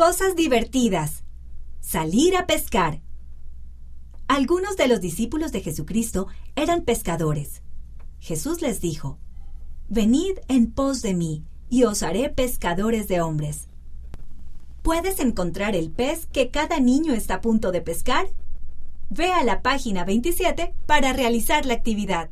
Cosas divertidas. Salir a pescar. Algunos de los discípulos de Jesucristo eran pescadores. Jesús les dijo, Venid en pos de mí, y os haré pescadores de hombres. ¿Puedes encontrar el pez que cada niño está a punto de pescar? Ve a la página 27 para realizar la actividad.